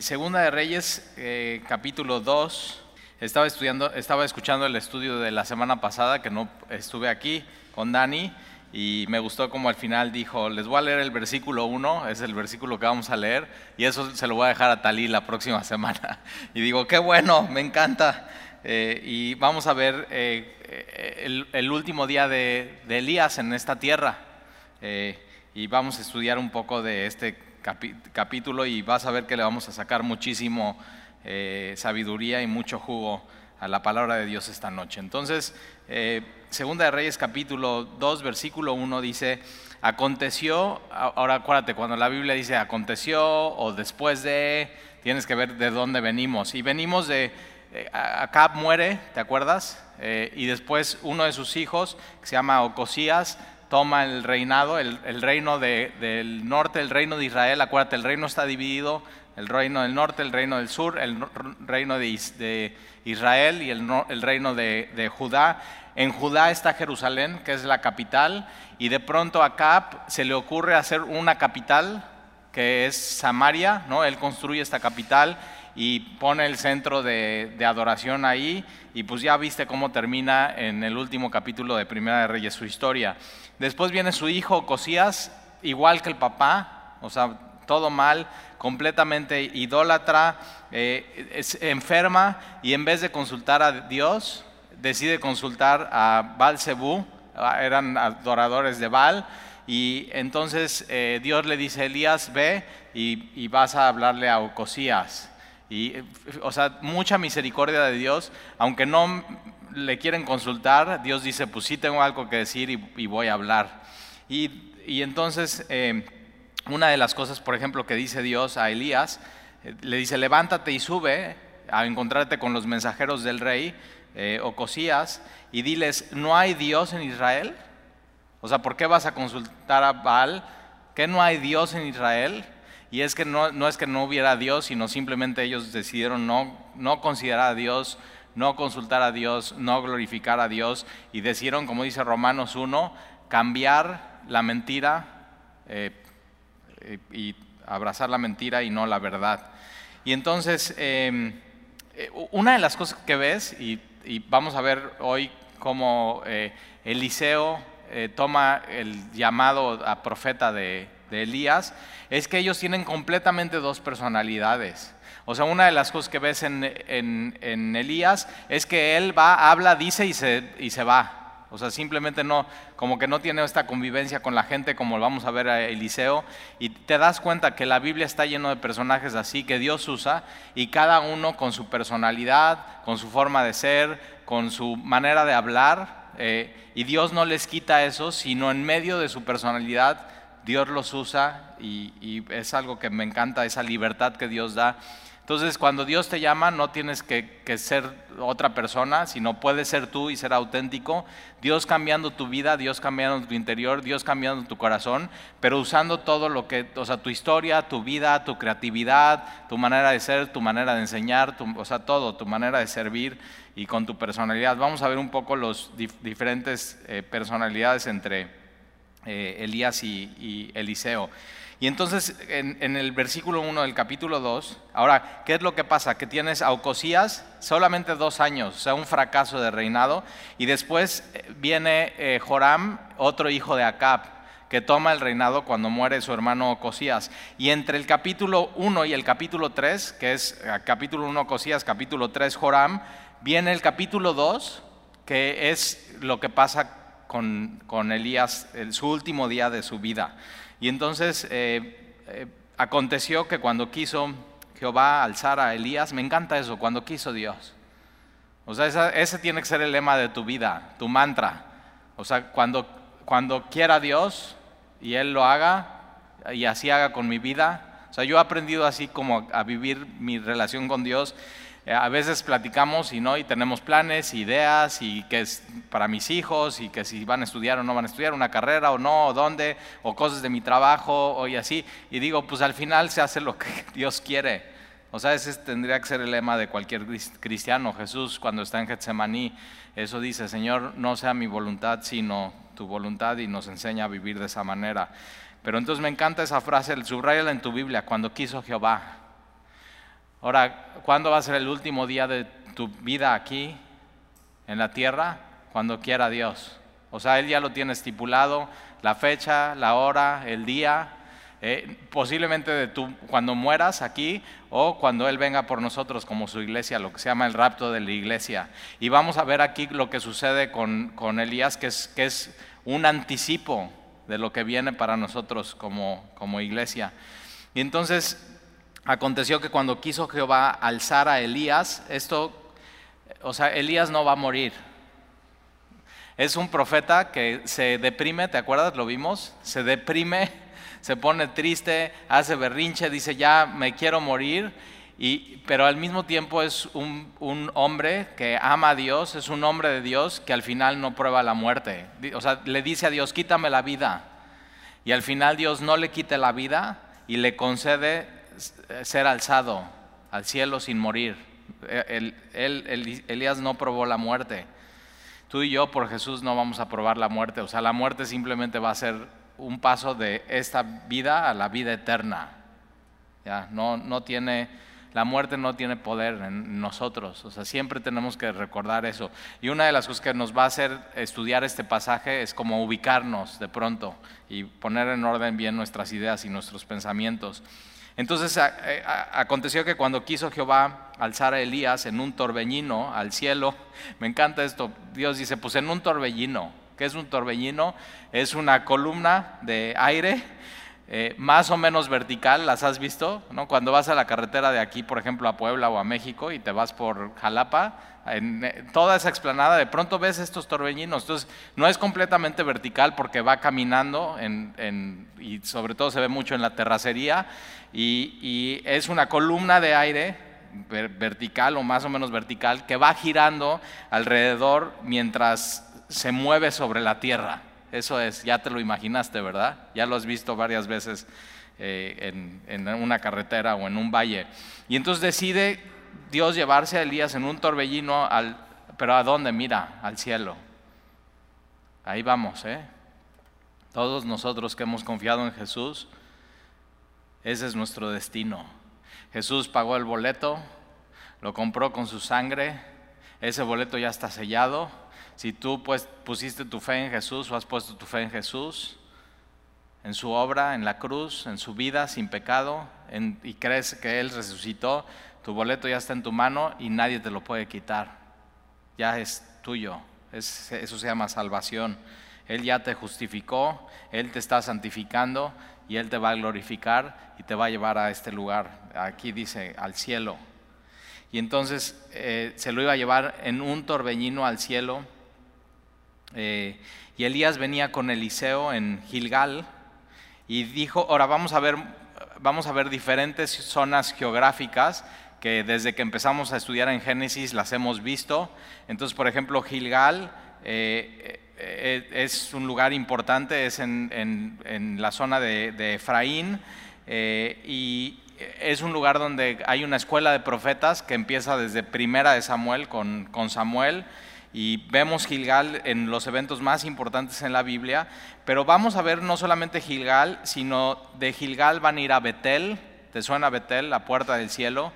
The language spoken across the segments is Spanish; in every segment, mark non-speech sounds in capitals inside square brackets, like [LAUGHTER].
Segunda de Reyes, eh, capítulo 2. Estaba estudiando, estaba escuchando el estudio de la semana pasada, que no estuve aquí con Dani, y me gustó como al final dijo, les voy a leer el versículo 1, es el versículo que vamos a leer, y eso se lo voy a dejar a Talí la próxima semana. [LAUGHS] Y digo, qué bueno, me encanta. Eh, y vamos a ver eh, el, último día de, Elías en esta tierra. y vamos a estudiar un poco de este capítulo y vas a ver que le vamos a sacar muchísimo eh, sabiduría y mucho jugo a la palabra de Dios esta noche. Entonces, eh, Segunda de Reyes capítulo 2, versículo 1 dice, aconteció, ahora acuérdate, cuando la Biblia dice aconteció o después de, tienes que ver de dónde venimos. Y venimos de, eh, Acab muere, ¿te acuerdas? y después uno de sus hijos, que se llama Ocosías, toma el reinado, el, reino del norte, el reino de Israel. Acuérdate, el reino está dividido, el reino del norte, el reino del sur, el reino de, Israel y el, reino de, Judá. En Judá está Jerusalén, que es la capital, y de pronto a Acab se le ocurre hacer una capital, que es Samaria, ¿no? Él construye esta capital y pone el centro de, adoración ahí y pues ya viste cómo termina en el último capítulo de Primera de Reyes su historia. Después viene su hijo Cosías, igual que el papá, o sea, todo mal, completamente idólatra, eh, enferma y en vez de consultar a Dios, decide consultar a Baal Zebú, eran adoradores de Baal, y entonces eh, Dios le dice, Elías, ve y, y vas a hablarle a Ocosías. Y, o sea, mucha misericordia de Dios, aunque no le quieren consultar, Dios dice, pues sí tengo algo que decir y, voy a hablar. Y, y entonces, eh, una de las cosas, por ejemplo, que dice Dios a Elías, eh, le dice, levántate y sube a encontrarte con los mensajeros del rey, eh, Ocosías, y diles, ¿no hay Dios en Israel? O sea, ¿por qué vas a consultar a Baal? ¿Que no hay Dios en Israel? Y es que no, no, es que no hubiera Dios, sino simplemente ellos decidieron no, no considerar a Dios, no consultar a Dios, no glorificar a Dios y decidieron, como dice Romanos 1, cambiar la mentira eh, y abrazar la mentira y no la verdad. Y entonces, em, eh, una de las cosas que ves, y, vamos a ver hoy cómo eh, Eliseo toma el llamado a profeta de Elías, es que ellos tienen completamente dos personalidades. O sea, una de las cosas que ves en, en, Elías es que él va, habla, dice y se, y se va. O sea, simplemente no, como que no tiene esta convivencia con la gente como vamos a ver a Eliseo. Y te das cuenta que la Biblia está lleno de personajes así que Dios usa y cada uno con su personalidad, con su forma de ser, con su manera de hablar. Eh, y Dios no les quita eso, sino en medio de su personalidad Dios los usa y, es algo que me encanta, esa libertad que Dios da. Entonces, cuando Dios te llama, no tienes que, ser otra persona, sino puedes ser tú y ser auténtico. Dios cambiando tu vida, Dios cambiando tu interior, Dios cambiando tu corazón, pero usando todo lo que, o sea, tu historia, tu vida, tu creatividad, tu manera de ser, tu manera de enseñar, o sea, todo, tu manera de servir y con tu personalidad. Vamos a ver un poco las diferentes eh, personalidades entre eh, Elías y, Eliseo. Y entonces en, el versículo 1 del capítulo 2, ahora, ¿qué es lo que pasa? Que tienes a Ocosías solamente dos años, o sea, un fracaso de reinado, y después eh, viene eh, Joram, otro hijo de Acab, que toma el reinado cuando muere su hermano Ocosías. Y entre el capítulo 1 y el capítulo 3, que es capítulo 1 Ocosías, capítulo 3 Joram, viene el capítulo 2, que es lo que pasa con, Elías en su último día de su vida. Y entonces eh, eh, aconteció que cuando quiso Jehová alzar a Elías, me encanta eso, cuando quiso Dios. O sea, ese tiene que ser el lema de tu vida, tu mantra. O sea, cuando, cuando quiera Dios y Él lo haga y así haga con mi vida. O sea, yo he aprendido así como a vivir mi relación con Dios a veces platicamos y no y tenemos planes, ideas y que es para mis hijos y que si van a estudiar o no van a estudiar una carrera o no, o dónde, o cosas de mi trabajo o y así. Y digo, pues al final se hace lo que [LAUGHS] Dios quiere. O sea, ese tendría que ser el lema de cualquier cristiano. Jesús cuando está en Getsemaní, eso dice, Señor, no sea mi voluntad, sino tu voluntad y nos enseña a vivir de esa manera. Pero entonces me encanta esa frase, subrayala en tu Biblia, cuando quiso Jehová. Ahora, ¿cuándo va a ser el último día de tu vida aquí en la tierra? Cuando quiera Dios. O sea, Él ya lo tiene estipulado, la fecha, la hora, el día, eh, posiblemente de tú, cuando mueras aquí o cuando Él venga por nosotros como su iglesia, lo que se llama el rapto de la iglesia. Y vamos a ver aquí lo que sucede con, con Elías, que es, que es un anticipo de lo que viene para nosotros como, como iglesia. Y entonces aconteció que cuando quiso Jehová alzar a Elías, esto, o sea, Elías no va a morir. Es un profeta que se deprime, ¿te acuerdas? Lo vimos, se deprime [LAUGHS] se pone triste, hace berrinche, dice ya me quiero morir, y, pero al mismo tiempo es un, un, hombre que ama a Dios, es un hombre de Dios que al final no prueba la muerte. O sea, le dice a Dios, quítame la vida. Y al final Dios no le quite la vida y le concede ser alzado al cielo sin morir. El, el, Elías no probó la muerte. Tú y yo por Jesús no vamos a probar la muerte. O sea, la muerte simplemente va a ser un paso de esta vida a la vida eterna. ¿ya? No, no tiene, la muerte no tiene poder en nosotros, o sea, siempre tenemos que recordar eso. Y una de las cosas que nos va a hacer estudiar este pasaje es como ubicarnos de pronto y poner en orden bien nuestras ideas y nuestros pensamientos. Entonces aconteció que cuando quiso Jehová alzar a Elías en un torbellino al cielo, me encanta esto, Dios dice, pues en un torbellino, ¿Qué es un torbellino? Es una columna de aire eh, más o menos vertical, ¿las has visto? ¿No? Cuando vas a la carretera de aquí, por ejemplo, a Puebla o a México y te vas por Jalapa, en toda esa explanada, de pronto ves estos torbellinos. Entonces, no es completamente vertical porque va caminando y sobre todo se ve mucho en la terracería y, y es una columna de aire vertical o más o menos vertical que va girando alrededor mientras se mueve sobre la tierra. Eso es, ya te lo imaginaste, ¿verdad? Ya lo has visto varias veces eh, en, una carretera o en un valle. Y entonces decide Dios llevarse a Elías en un torbellino, al, pero ¿a dónde? Mira, al cielo. Ahí vamos, ¿eh? Todos nosotros que hemos confiado en Jesús, ese es nuestro destino. Jesús pagó el boleto, lo compró con su sangre, ese boleto ya está sellado si tú pues, pusiste tu fe en Jesús o has puesto tu fe en Jesús, en su obra, en la cruz, en su vida sin pecado, y crees que Él resucitó, tu boleto ya está en tu mano y nadie te lo puede quitar. Ya es tuyo. eso se llama salvación. Él ya te justificó, Él te está santificando y Él te va a glorificar y te va a llevar a este lugar. Aquí dice, al cielo. Y entonces eh, se lo iba a llevar en un torbellino al cielo eh, y Elías venía con Eliseo en Gilgal y dijo, ahora vamos a ver, vamos a ver diferentes zonas geográficas que desde que empezamos a estudiar en Génesis las hemos visto. Entonces, por ejemplo, Gilgal eh, eh, es un lugar importante, es en, la zona de, Efraín y es un lugar donde hay una escuela de profetas que empieza desde primera de Samuel con, con Samuel y vemos Gilgal en los eventos más importantes en la Biblia, pero vamos a ver no solamente Gilgal, sino de Gilgal van a ir a Betel, ¿te suena Betel, la puerta del cielo?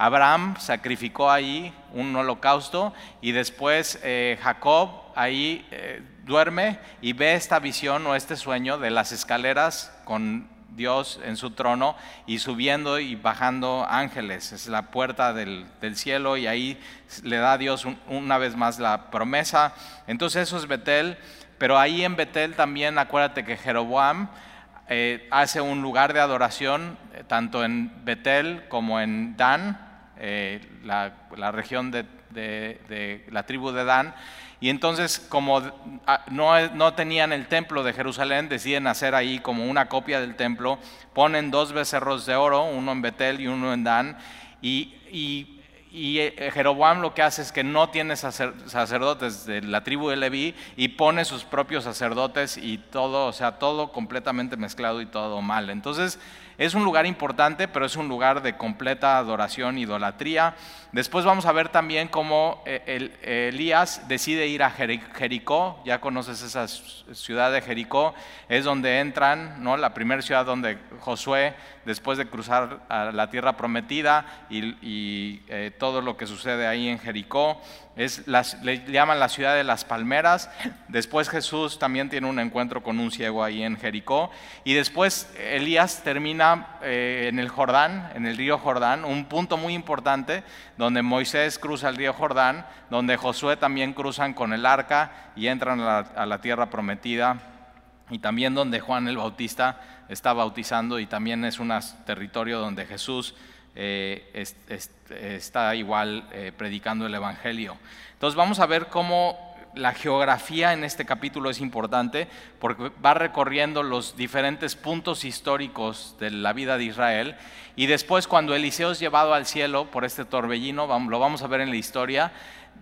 Abraham sacrificó ahí un holocausto y después eh, Jacob ahí eh, duerme y ve esta visión o este sueño de las escaleras con Dios en su trono y subiendo y bajando ángeles. Es la puerta del, cielo y ahí le da a Dios una vez más la promesa. Entonces eso es Betel, pero ahí en Betel también acuérdate que Jeroboam eh, hace un lugar de adoración tanto en Betel como en Dan, eh, la, región de, la tribu de Dan. Y entonces, como ah, no, tenían el templo de Jerusalén, deciden hacer ahí como una copia del templo, ponen dos becerros de oro, uno en Betel y uno en Dan, y, eh, Jeroboam lo que hace es que no tiene sacerdotes de la tribu de Leví y pone sus propios sacerdotes y todo, o sea, todo completamente mezclado y todo mal. Entonces, Es un lugar importante, pero es un lugar de completa adoración, idolatría. Después vamos a ver también cómo eh, Elías decide ir a Jericó, ya conoces esa ciudad de Jericó, es donde entran, ¿no? la primera ciudad donde Josué, después de cruzar a la tierra prometida y, eh, todo lo que sucede ahí en Jericó, es le llaman la ciudad de las palmeras. Después Jesús también tiene un encuentro con un ciego ahí en Jericó. Y después Elías termina eh, en el Jordán, en el río Jordán, un punto muy importante donde Moisés cruza el río Jordán, donde Josué también cruzan con el arca y entran a la, tierra prometida, y también donde Juan el Bautista está bautizando y también es un territorio donde Jesús eh, está igual eh, predicando el Evangelio. Entonces vamos a ver cómo la geografía en este capítulo es importante porque va recorriendo los diferentes puntos históricos de la vida de Israel y después cuando Eliseo es llevado al cielo por este torbellino, lo vamos a ver en la historia,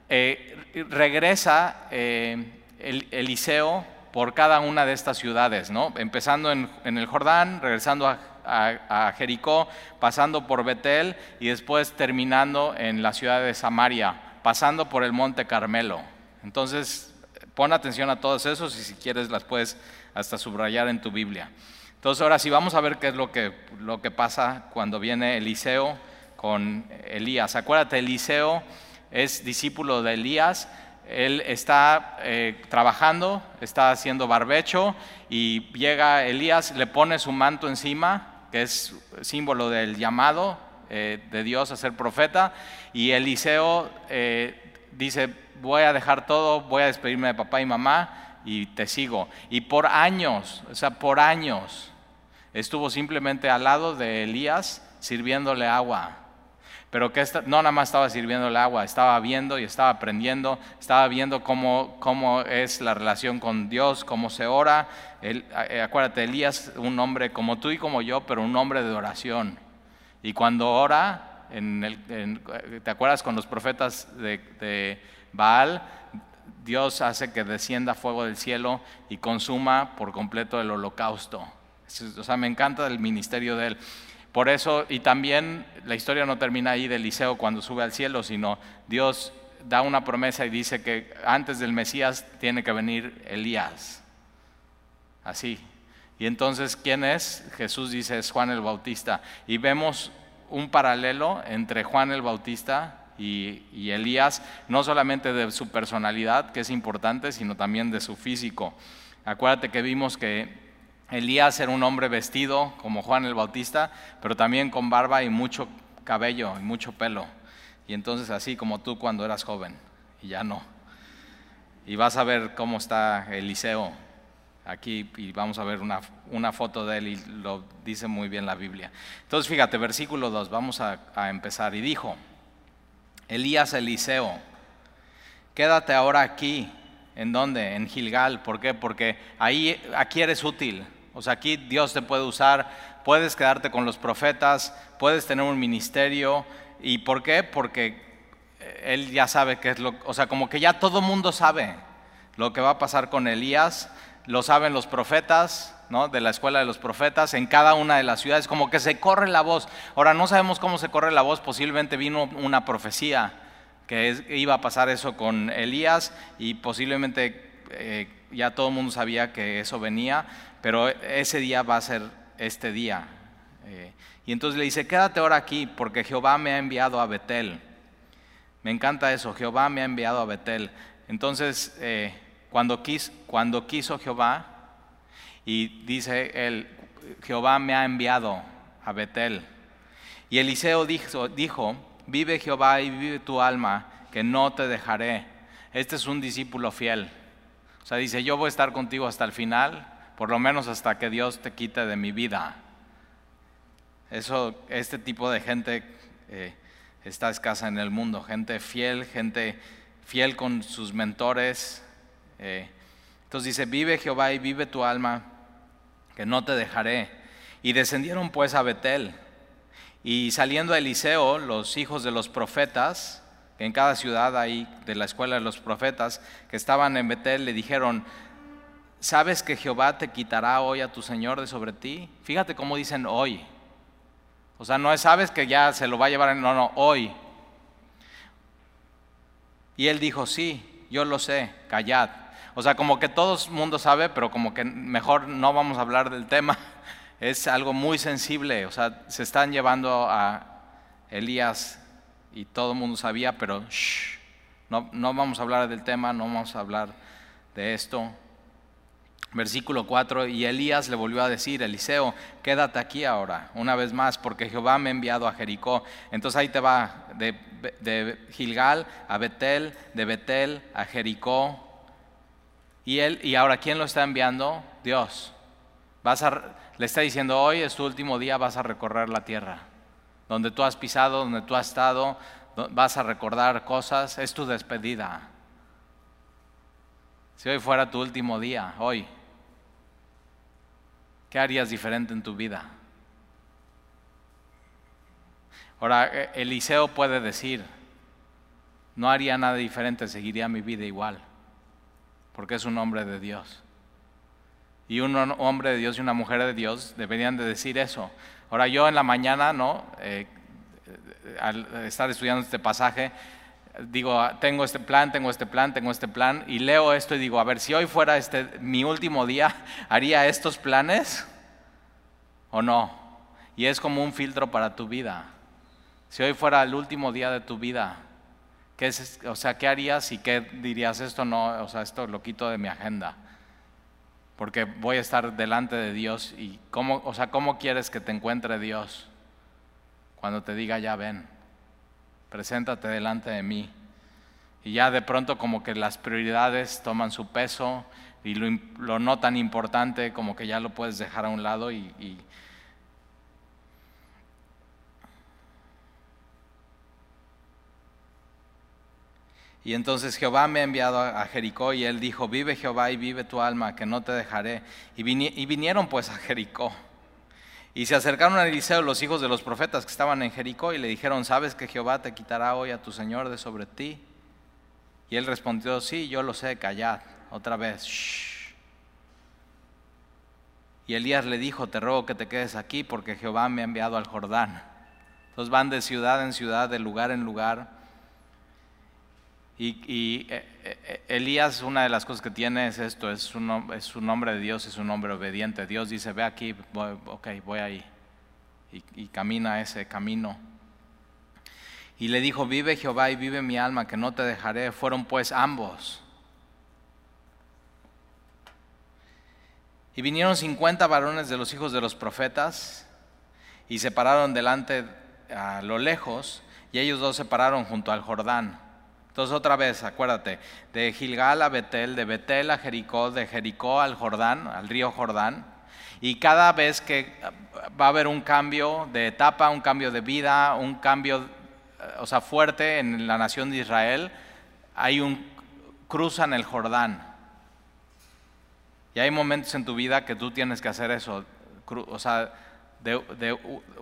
eh, regresa Eliseo por cada una de estas ciudades, ¿no? empezando en, el Jordán, regresando a, a, Jericó, pasando por Betel y después terminando en la ciudad de Samaria, pasando por el monte Carmelo. Entonces, pon atención a todos esos y si quieres las puedes hasta subrayar en tu Biblia. Entonces, ahora sí vamos a ver qué es lo que, lo que pasa cuando viene Eliseo con Elías. Acuérdate, Eliseo es discípulo de Elías. Él está eh, trabajando, está haciendo barbecho y llega Elías, le pone su manto encima, que es símbolo del llamado eh, de Dios a ser profeta, y Eliseo eh, dice, voy a dejar todo, voy a despedirme de papá y mamá y te sigo. Y por años, o sea, por años, estuvo simplemente al lado de Elías sirviéndole agua. Pero que no nada más estaba sirviéndole agua, estaba viendo y estaba aprendiendo, estaba viendo cómo, cómo es la relación con Dios, cómo se ora. Eh, acuérdate, Elías, un hombre como tú y como yo, pero un hombre de oración. Y cuando ora, en el, ¿te acuerdas con los profetas de Baal, Dios hace que descienda fuego del cielo y consuma por completo el holocausto. O sea, me encanta el ministerio de él. Por eso, y también la historia no termina ahí de Eliseo cuando sube al cielo, sino Dios da una promesa y dice que antes del Mesías tiene que venir Elías. Así. Y entonces, ¿quién es? Jesús dice es Juan el Bautista. Y vemos un paralelo entre Juan el Bautista y, Elías, no solamente de su personalidad, que es importante, sino también de su físico. Acuérdate que vimos que Elías era un hombre vestido como Juan el Bautista, pero también con barba y mucho cabello y mucho pelo. Y entonces así como tú cuando eras joven, y ya no. Y vas a ver cómo está Eliseo aquí y vamos a ver una, una, foto de él y lo dice muy bien la Biblia. Entonces fíjate, versículo 2, vamos a, a empezar. Y dijo, Elías Eliseo, quédate ahora aquí. ¿En dónde? En Gilgal. ¿Por qué? Porque ahí, aquí eres útil. O sea, aquí Dios te puede usar, puedes quedarte con los profetas, puedes tener un ministerio. ¿Y por qué? Porque Él ya sabe qué es lo... O sea, como que ya todo mundo sabe lo que va a pasar con Elías, lo saben los profetas, de la escuela de los profetas en cada una de las ciudades, como que se corre la voz. Ahora no sabemos cómo se corre la voz, posiblemente vino una profecía que iba a pasar eso con Elías y posiblemente eh, ya todo el mundo sabía que eso venía, pero ese día va a ser este día. Eh, y entonces le dice, quédate ahora aquí porque Jehová me ha enviado a Betel. Me encanta eso, Jehová me ha enviado a Betel. Entonces, eh, cuando, quiso Jehová, y dice él, Jehová me ha enviado a Betel. Y Eliseo dijo, dijo, vive Jehová y vive tu alma, que no te dejaré. Este es un discípulo fiel. Sea, dice, yo voy a estar contigo hasta el final, por lo menos hasta que Dios te quite de mi vida. Eso, este tipo de gente eh, está escasa en el mundo, gente fiel, gente fiel con sus mentores. Eh. Entonces dice, vive Jehová y vive tu alma, que no te dejaré. Y descendieron pues a Betel. Y saliendo a Eliseo, los hijos de los profetas, que en cada ciudad ahí de la escuela de los profetas, que estaban en Betel, le dijeron, ¿sabes que Jehová te quitará hoy a tu Señor de sobre ti? Fíjate cómo dicen hoy. O sea, no es, sabes que ya se lo va a llevar, no, no, hoy. Y él dijo, sí, yo lo sé, callad. O sea, como que todo el mundo sabe, pero como que mejor no vamos a hablar del tema. [LAUGHS] Es algo muy sensible, o sea, se están llevando a Elías y todo el mundo sabía, pero no, no vamos a hablar del tema, no vamos a hablar de esto. Versículo 4, y Elías le volvió a decir, Eliseo, quédate aquí ahora, una vez más, porque Jehová me ha enviado a Jericó. Entonces ahí te va, de, Gilgal a Betel, de Betel a Jericó. Y él, y ahora, ¿quién lo está enviando? Dios. Vas le está diciendo, hoy es tu último día, vas a recorrer la tierra. Donde tú has pisado, donde tú has estado, vas a recordar cosas, es tu despedida. Si hoy fuera tu último día, hoy, ¿Qué harías diferente en tu vida? Ahora, e, Eliseo puede decir, no haría nada diferente, seguiría mi vida igual, porque es un hombre de Dios. Y un hombre de Dios y una mujer de Dios deberían de decir eso. Ahora yo en la mañana, ¿no? Eh, al estar estudiando este pasaje, digo, tengo este plan, tengo este plan, tengo este plan, y leo esto y digo, a ver, si hoy fuera este mi último día, [LAUGHS] ¿haría estos planes o no? Y es como un filtro para tu vida. Si hoy fuera el último día de tu vida, ¿qué o sea, ¿qué harías y qué dirías? Esto no, o sea, esto lo quito de mi agenda. Porque voy a estar delante de Dios y cómo, o sea, ¿cómo quieres que te encuentre Dios cuando te diga ya ven? preséntate delante de mí. Y ya de pronto como que las prioridades toman su peso y lo, no tan importante como que ya lo puedes dejar a un lado y Y entonces Jehová me ha enviado a Jericó y él dijo, vive Jehová y vive tu alma, que no te dejaré. Y vinieron pues a Jericó. Y se acercaron a Eliseo los hijos de los profetas que estaban en Jericó y le dijeron, ¿sabes que Jehová te quitará hoy a tu Señor de sobre ti? Y él respondió, sí, yo lo sé, callad. Otra vez, shh. Y Elías le dijo, te ruego que te quedes aquí porque Jehová me ha enviado al Jordán. Entonces van de ciudad en ciudad, de lugar en lugar y, eh, eh, Elías, una de las cosas que tiene es esto, es un, es hombre de Dios, es un hombre obediente. Dios dice, ve aquí, ok, voy ahí. Y, y camina ese camino. Y le dijo, vive Jehová y vive mi alma, que no te dejaré. Fueron pues ambos. Y vinieron cincuenta varones de los hijos de los profetas y se pararon delante a lo lejos, y ellos dos se pararon junto al Jordán. Entonces otra vez, acuérdate, de Gilgal a Betel, de Betel a Jericó, de Jericó al Jordán, al río Jordán. Y cada vez que va a haber un cambio de etapa, un cambio de vida, un cambio, o sea, fuerte en la nación de Israel, hay un cruzan el Jordán. Y hay momentos en tu vida que tú tienes que hacer eso, o sea, de, de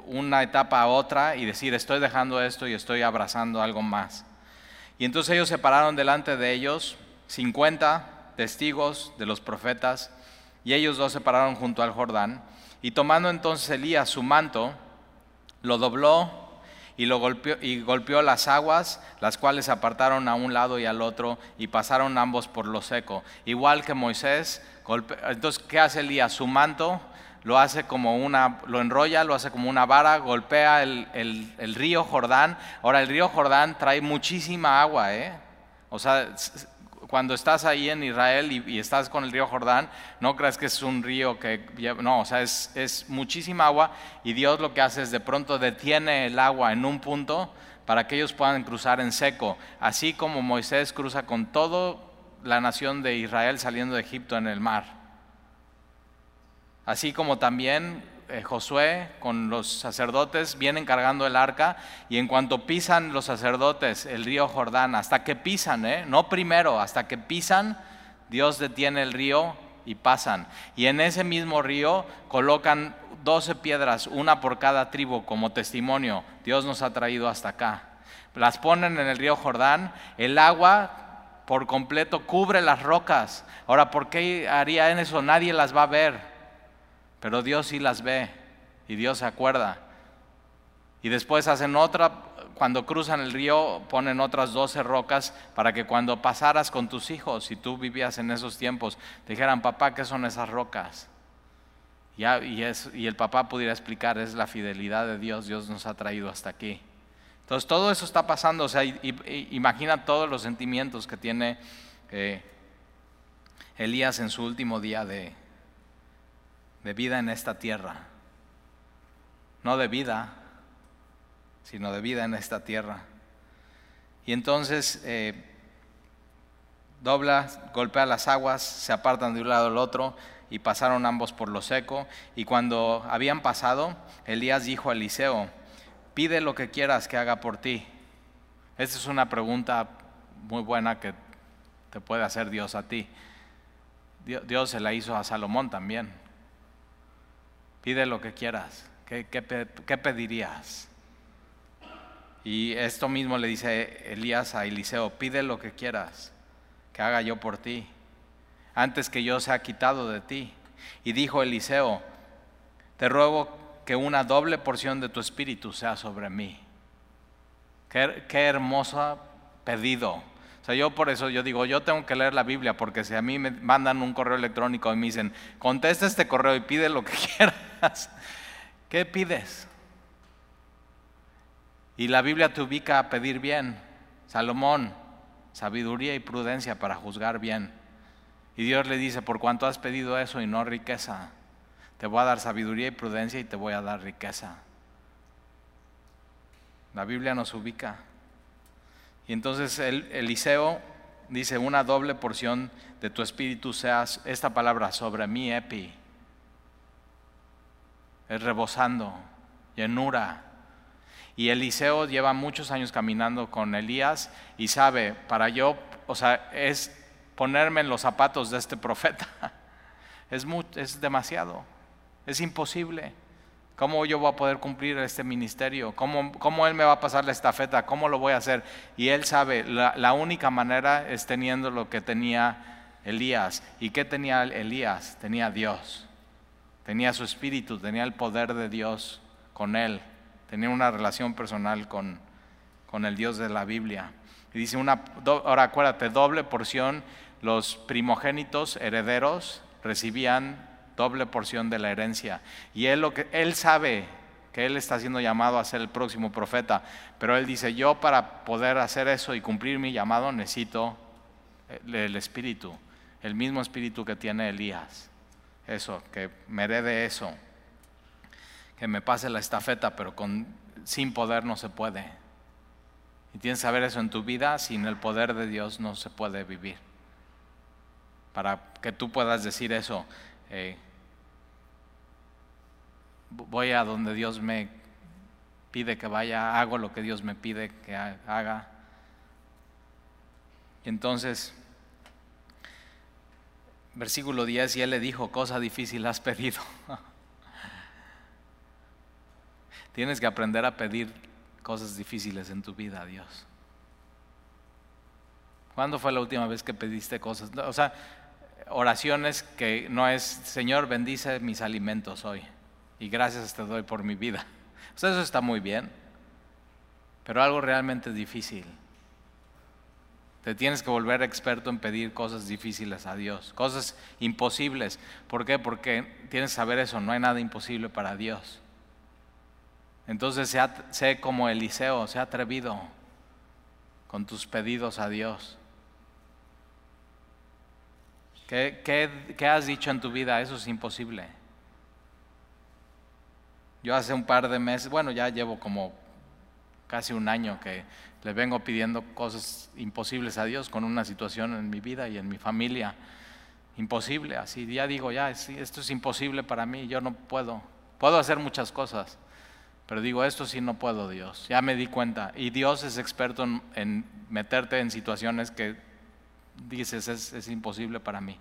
una etapa a otra y decir, estoy dejando esto y estoy abrazando algo más. Y entonces ellos se pararon delante de ellos, 50 testigos de los profetas, y ellos dos se pararon junto al Jordán. Y tomando entonces Elías su manto, lo dobló y, lo golpeó, y golpeó las aguas, las cuales se apartaron a un lado y al otro, y pasaron ambos por lo seco. Igual que Moisés, entonces, ¿qué hace Elías? Su manto lo hace como una, lo enrolla, lo hace como una vara, golpea el, río Jordán. Ahora, el río Jordán trae muchísima agua, ¿eh? O sea, cuando estás ahí en Israel y, estás con el río Jordán, no creas que es un río que, no, o sea, es, es muchísima agua y Dios lo que hace es de pronto detiene el agua en un punto para que ellos puedan cruzar en seco, así como Moisés cruza con toda la nación de Israel saliendo de Egipto en el mar. Así como también eh, Josué con los sacerdotes vienen cargando el arca y en cuanto pisan los sacerdotes el río Jordán, hasta que pisan, ¿eh? no primero, hasta que pisan, Dios detiene el río y pasan. Y en ese mismo río colocan doce piedras, una por cada tribu como testimonio. Dios nos ha traído hasta acá. Las ponen en el río Jordán, el agua por completo cubre las rocas. Ahora, ¿por qué harían eso? Nadie las va a ver. Pero Dios sí las ve y Dios se acuerda. Y después hacen otra, cuando cruzan el río, ponen otras doce rocas para que cuando pasaras con tus hijos, si tú vivías en esos tiempos, te dijeran, papá, ¿qué son esas rocas? y, el papá pudiera explicar, es la fidelidad de Dios, Dios nos ha traído hasta aquí. Entonces todo eso está pasando, o sea, imagina todos los sentimientos que tiene eh, Elías en su último día de, de vida en esta tierra. No de vida, sino de vida en esta tierra. Y entonces eh, dobla, golpea las aguas, se apartan de un lado al otro y pasaron ambos por lo seco. Y cuando habían pasado, Elías dijo a Eliseo, pide lo que quieras que haga por ti. Esta es una pregunta muy buena que te puede hacer Dios a ti. Dios se la hizo a Salomón también. Pide lo que quieras. ¿Qué, qué pedirías? Y esto mismo le dice Elías a Eliseo, pide lo que quieras, que haga yo por ti, antes que yo sea quitado de ti. Y dijo Eliseo, te ruego que una doble porción de tu espíritu sea sobre mí. Qué, qué hermoso pedido. O sea, yo por eso yo digo, yo tengo que leer la Biblia, porque si a mí me mandan un correo electrónico y me dicen, contesta este correo y pide lo que [LAUGHS] quieras, [LAUGHS] ¿qué pides? Y la Biblia te ubica a pedir bien. Salomón, sabiduría y prudencia para juzgar bien. Y Dios le dice, por cuanto has pedido eso y no riqueza, te voy a dar sabiduría y prudencia y te voy a dar riqueza. La Biblia nos ubica. Y entonces el, Eliseo dice, una doble porción de tu espíritu seas esta palabra sobre mí, epi. Rebosando, llenura, y Eliseo lleva muchos años caminando con Elías y sabe, para yo, o sea, es ponerme en los zapatos de este [LAUGHS] profeta. Es, es demasiado, es imposible. ¿Cómo yo voy a poder cumplir este ministerio? ¿Cómo, ¿Cómo, Él me va a pasar la estafeta? ¿Cómo lo voy a hacer? Y Él sabe, la única manera es teniendo lo que tenía Elías. ¿Y qué tenía Elías? Tenía Dios. Tenía su espíritu, tenía el poder de Dios con Él tenía una relación personal con, con el Dios de la Biblia. Y dice, una, ahora acuérdate, doble porción, los primogénitos herederos recibían doble porción de la herencia. Y él, lo que, él sabe que él está siendo llamado a ser el próximo profeta, pero él dice, yo para poder hacer eso y cumplir mi llamado necesito el espíritu, el mismo espíritu que tiene Elías. Eso, que me herede eso que me pase la estafeta, pero con, sin poder no se puede. Y tienes que saber eso en tu vida, sin el poder de Dios no se puede vivir. Para que tú puedas decir eso, eh, voy a donde Dios me pide que vaya, hago lo que Dios me pide que haga. Y entonces, versículo 10, y él le dijo, cosa difícil has pedido. [LAUGHS] Tienes que aprender a pedir cosas difíciles en tu vida Dios. ¿Cuándo fue la última vez que pediste cosas? O sea, oraciones que no es, Señor, bendice mis alimentos hoy y gracias te doy por mi vida. O sea, eso está muy bien, pero algo realmente difícil. Te tienes que volver experto en pedir cosas difíciles a Dios, cosas imposibles. ¿Por qué? Porque tienes que saber eso, no hay nada imposible para Dios. Entonces sé como Eliseo, sé atrevido con tus pedidos a Dios. ¿Qué, ¿Qué, has dicho en tu vida? Eso es imposible. Yo hace un par de meses, bueno, ya llevo como casi un año que le vengo pidiendo cosas imposibles a Dios con una situación en mi vida y en mi familia. Imposible, así ya digo, ya, esto es imposible para mí, yo no puedo. Puedo hacer muchas cosas, pero digo, esto sí no puedo, Dios. Ya me di cuenta. Y Dios es experto en, meterte en situaciones que dices, es, imposible para mí.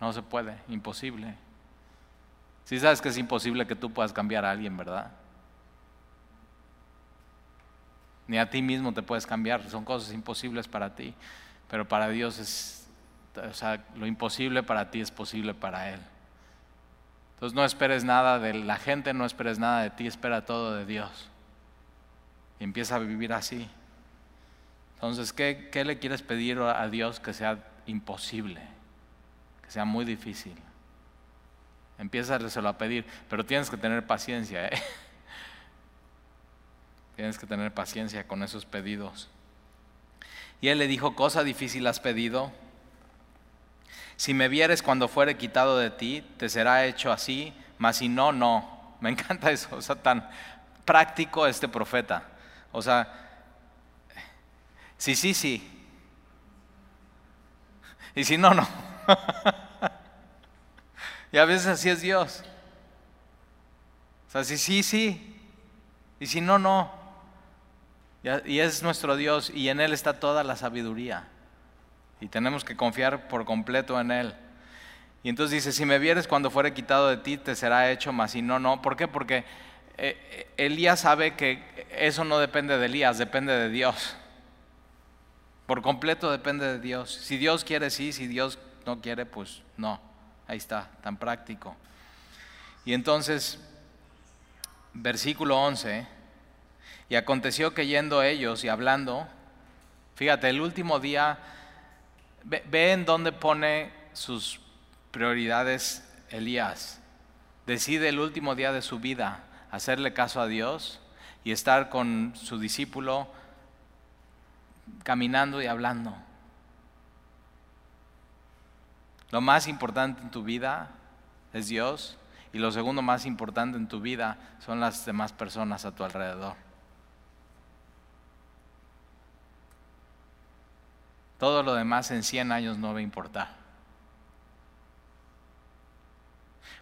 No se puede, imposible. Si sabes que es imposible que tú puedas cambiar a alguien, ¿verdad? Ni a ti mismo te puedes cambiar, son cosas imposibles para ti, pero para Dios es, o sea, lo imposible para ti es posible para Él. Entonces no esperes nada de la gente, no esperes nada de ti, espera todo de Dios. y empieza a vivir así. Entonces, ¿qué, qué le quieres pedir a Dios que sea imposible? Que sea muy difícil. Empieza a pedir, pero tienes que tener paciencia. ¿eh? Tienes que tener paciencia con esos pedidos. Y él le dijo, cosa difícil has pedido. Si me vieres cuando fuere quitado de ti, te será hecho así, mas si no, no. [LAUGHS] Me encanta eso, o sea, tan práctico este profeta. O sea, sí, sí, sí. Y si no, no. [LAUGHS] y a veces así es Dios. O sea, sí, sí, sí. Y si no, no. Y es nuestro Dios y en Él está toda la sabiduría. Y tenemos que confiar por completo en Él. Y entonces dice, si me vieres cuando fuere quitado de ti, te será hecho, mas si no, no. ¿Por qué? Porque eh, Elías sabe que eso no depende de Elías, depende de Dios. Por completo depende de Dios. Si Dios quiere, sí, si Dios no quiere, pues no. Ahí está, tan práctico. Y entonces, versículo 11, y aconteció que yendo ellos y hablando, fíjate, el último día, ve, en dónde pone sus prioridades Elías. Decide el último día de su vida hacerle caso a Dios y estar con su discípulo caminando y hablando. Lo más importante en tu vida es Dios y lo segundo más importante en tu vida son las demás personas a tu alrededor. Todo lo demás en 100 años no va a importar.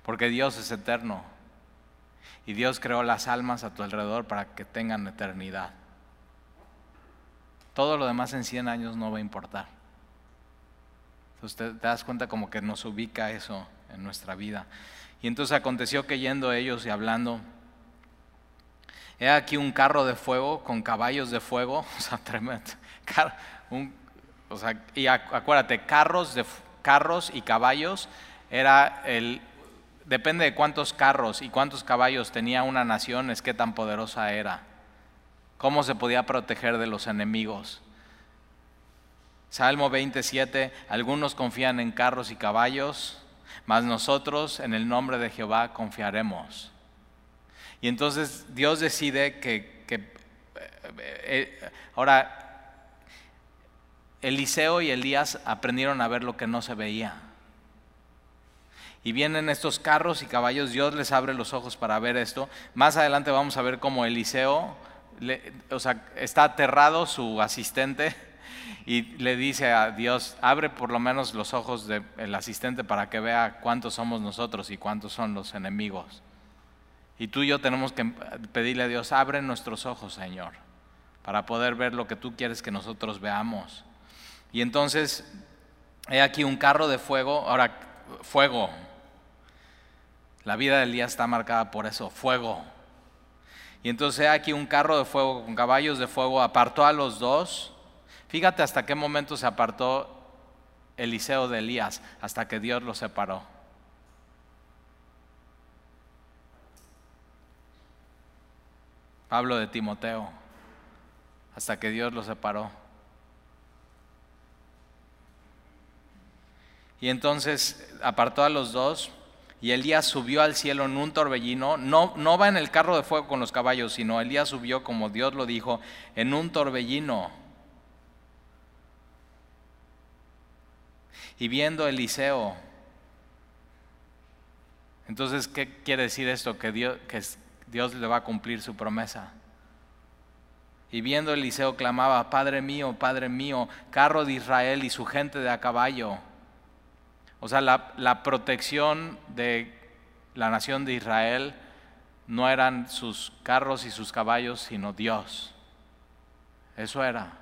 Porque Dios es eterno. Y Dios creó las almas a tu alrededor para que tengan eternidad. Todo lo demás en 100 años no va a importar. Entonces te, das cuenta como que nos ubica eso en nuestra vida. Y entonces aconteció que yendo ellos y hablando, he aquí un carro de fuego con caballos de fuego, [LAUGHS] o sea, tremendo, un, o sea, y acuérdate, carros, de, carros y caballos era el, depende de cuántos carros y cuántos caballos tenía una nación, es qué tan poderosa era. Cómo se podía proteger de los enemigos. Salmo 27, algunos confían en carros y caballos, mas nosotros en el nombre de Jehová confiaremos. Y entonces Dios decide que, que eh, eh, ahora Eliseo y Elías aprendieron a ver lo que no se veía. Y vienen estos carros y caballos, Dios les abre los ojos para ver esto. Más adelante vamos a ver cómo Eliseo, o sea, está aterrado su asistente y le dice a Dios, abre por lo menos los ojos del asistente para que vea cuántos somos nosotros y cuántos son los enemigos. Y tú y yo tenemos que pedirle a Dios, abre nuestros ojos, Señor, para poder ver lo que tú quieres que nosotros veamos. Y entonces, he aquí un carro de fuego, ahora, fuego. La vida de Elías está marcada por eso, fuego. Y entonces he aquí un carro de fuego con caballos de fuego, apartó a los dos. Fíjate hasta qué momento se apartó Eliseo de Elías, hasta que Dios los separó. Pablo de Timoteo, hasta que Dios los separó. Y entonces apartó a los dos y Elías subió al cielo en un torbellino. No, no va en el carro de fuego con los caballos, sino Elías subió, como Dios lo dijo, en un torbellino. Y viendo Eliseo, entonces, ¿qué quiere decir esto? Que Dios, que Dios le va a cumplir su promesa. Y viendo Eliseo clamaba, Padre mío, Padre mío, carro de Israel y su gente de a caballo. O sea, la, protección de la nación de Israel no eran sus carros y sus caballos, sino Dios. Eso era.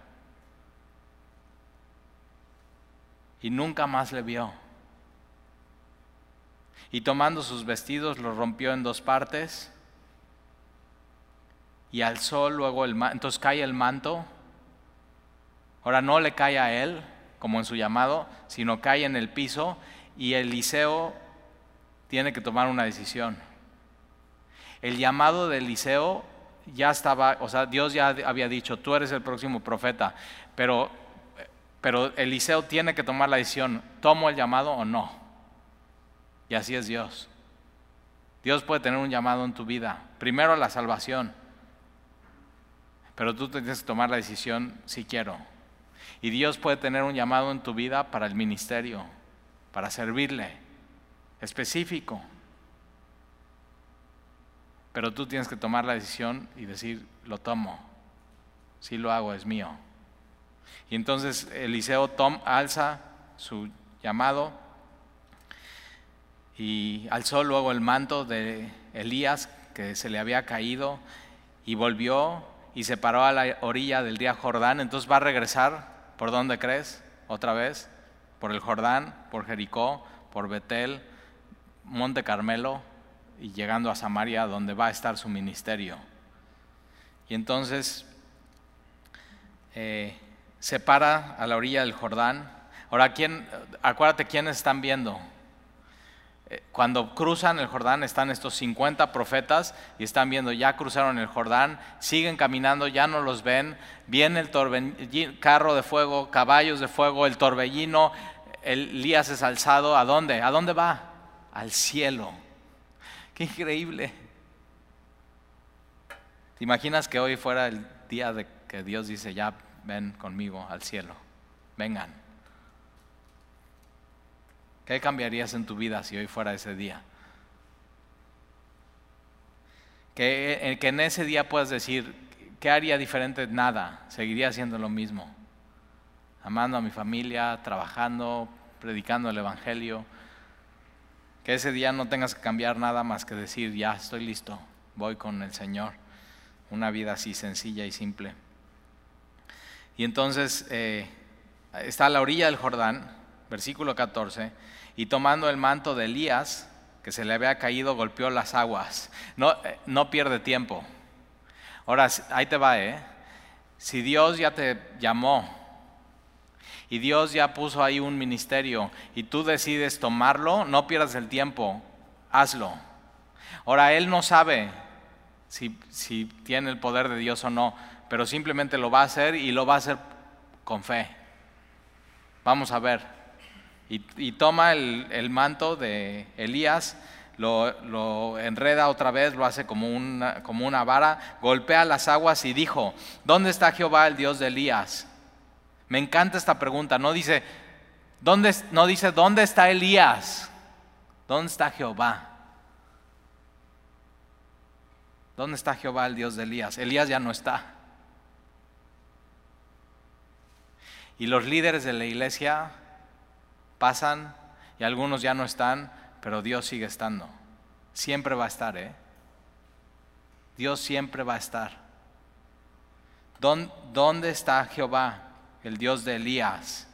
Y nunca más le vio. Y tomando sus vestidos los rompió en dos partes y alzó luego el manto. Entonces cae el manto. Ahora no le cae a él, como en su llamado, sino cae en el piso y Eliseo tiene que tomar una decisión. El llamado de Eliseo ya estaba, o sea, Dios ya había dicho, tú eres el próximo profeta, pero, pero Eliseo tiene que tomar la decisión, ¿tomo el llamado o no? Y así es Dios. Dios puede tener un llamado en tu vida. Primero la salvación. Pero tú tienes que tomar la decisión si quiero. Y Dios puede tener un llamado en tu vida para el ministerio, para servirle, específico. Pero tú tienes que tomar la decisión y decir, lo tomo. Si lo hago, es mío. Y entonces Eliseo tom, alza su llamado y alzó luego el manto de Elías que se le había caído y volvió y se paró a la orilla del río Jordán. Entonces va a regresar, ¿por dónde crees? Otra vez, por el Jordán, por Jericó, por Betel, Monte Carmelo y llegando a Samaria donde va a estar su ministerio. Y entonces eh, se para a la orilla del Jordán. Ahora, ¿quién, acuérdate quiénes están viendo. Eh, cuando cruzan el Jordán están estos 50 profetas y están viendo, ya cruzaron el Jordán, siguen caminando, ya no los ven, viene el carro de fuego, caballos de fuego, el torbellino, Elías es alzado, ¿a dónde? ¿A dónde va? Al cielo. Qué increíble. ¿Te imaginas que hoy fuera el día de que Dios dice, ya ven conmigo al cielo? Vengan. ¿Qué cambiarías en tu vida si hoy fuera ese día? Que, eh, que en ese día puedas decir, ¿qué haría diferente? Nada, seguiría haciendo lo mismo. Amando a mi familia, trabajando, predicando el Evangelio. Que ese día no tengas que cambiar nada más que decir, ya estoy listo, voy con el Señor. Una vida así sencilla y simple. Y entonces eh, está a la orilla del Jordán, versículo 14, y tomando el manto de Elías, que se le había caído, golpeó las aguas. No, eh, no pierde tiempo. Ahora, ahí te va, ¿eh? Si Dios ya te llamó y Dios ya puso ahí un ministerio y tú decides tomarlo, no pierdas el tiempo, hazlo. Ahora, Él no sabe si, si tiene el poder de Dios o no, pero simplemente lo va a hacer y lo va a hacer con fe. Vamos a ver y, toma el, manto de Elías, lo, enreda otra vez, lo hace como una, como una vara, golpea las aguas y dijo, ¿dónde está Jehová, el Dios de Elías? Me encanta esta pregunta, no dice, ¿dónde, no dice, ¿dónde está Elías? ¿Dónde está Jehová? ¿Dónde está Jehová, el Dios de Elías? Elías ya no está. Y los líderes de la iglesia pasan y algunos ya no están, pero Dios sigue estando. Siempre va a estar, ¿eh? Dios siempre va a estar. ¿Dónde está Jehová, el Dios de Elías?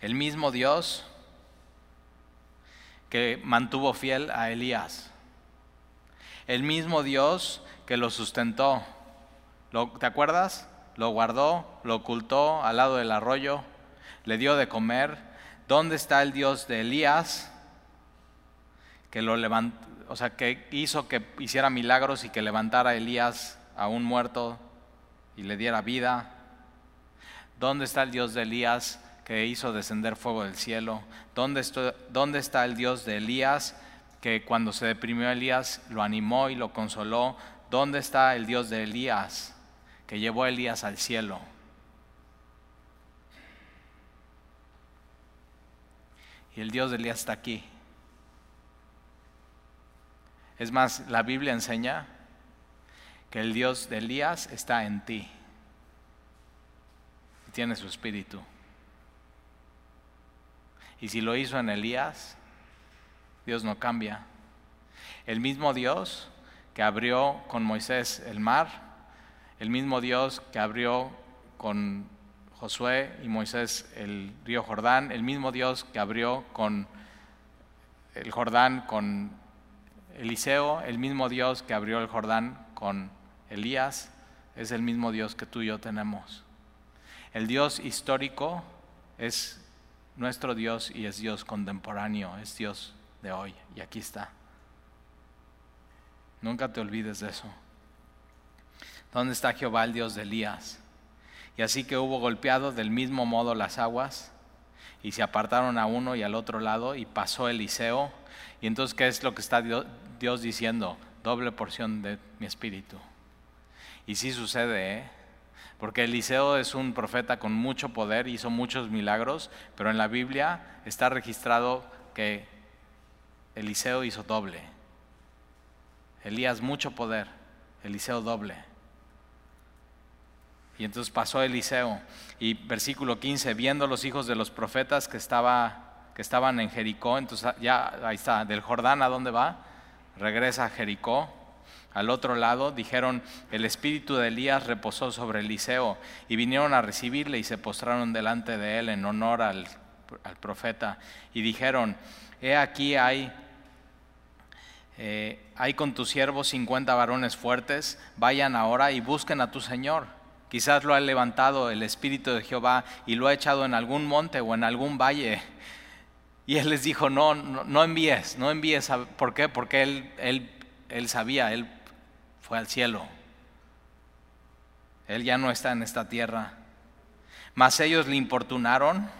El mismo Dios que mantuvo fiel a Elías. El mismo Dios que lo sustentó. ¿Te acuerdas? Lo guardó, lo ocultó al lado del arroyo le dio de comer. ¿Dónde está el Dios de Elías? Que lo levantó, o sea, que hizo que hiciera milagros y que levantara a Elías a un muerto y le diera vida. ¿Dónde está el Dios de Elías que hizo descender fuego del cielo? ¿Dónde, ¿Dónde está el Dios de Elías que cuando se deprimió Elías lo animó y lo consoló? ¿Dónde está el Dios de Elías que llevó a Elías al cielo? Y el Dios de Elías está aquí. Es más, la Biblia enseña que el Dios de Elías está en ti. Y tiene su espíritu. Y si lo hizo en Elías, Dios no cambia. El mismo Dios que abrió con Moisés el mar, el mismo Dios que abrió con Josué y Moisés el río Jordán, el mismo Dios que abrió con el Jordán con Eliseo, el mismo Dios que abrió el Jordán con Elías, es el mismo Dios que tú y yo tenemos. El Dios histórico es nuestro Dios y es Dios contemporáneo, es Dios de hoy y aquí está. Nunca te olvides de eso. ¿Dónde está Jehová, el Dios de Elías? Y así que hubo golpeado del mismo modo las aguas y se apartaron a uno y al otro lado y pasó Eliseo. Y entonces, ¿qué es lo que está Dios diciendo? Doble porción de mi espíritu. Y sí sucede, ¿eh? porque Eliseo es un profeta con mucho poder, hizo muchos milagros, pero en la Biblia está registrado que Eliseo hizo doble. Elías mucho poder, Eliseo doble. Y entonces pasó Eliseo. Y versículo 15, viendo los hijos de los profetas que, estaba, que estaban en Jericó, entonces ya ahí está, del Jordán a dónde va, regresa a Jericó. Al otro lado dijeron, el espíritu de Elías reposó sobre Eliseo y vinieron a recibirle y se postraron delante de él en honor al, al profeta. Y dijeron, he aquí hay eh, hay con tus siervos 50 varones fuertes, vayan ahora y busquen a tu Señor. Quizás lo ha levantado el Espíritu de Jehová y lo ha echado en algún monte o en algún valle. Y él les dijo, no, no, envíes, no envíes. ¿Por qué? Porque él, él, él sabía, él fue al cielo. Él ya no está en esta tierra. Mas ellos le importunaron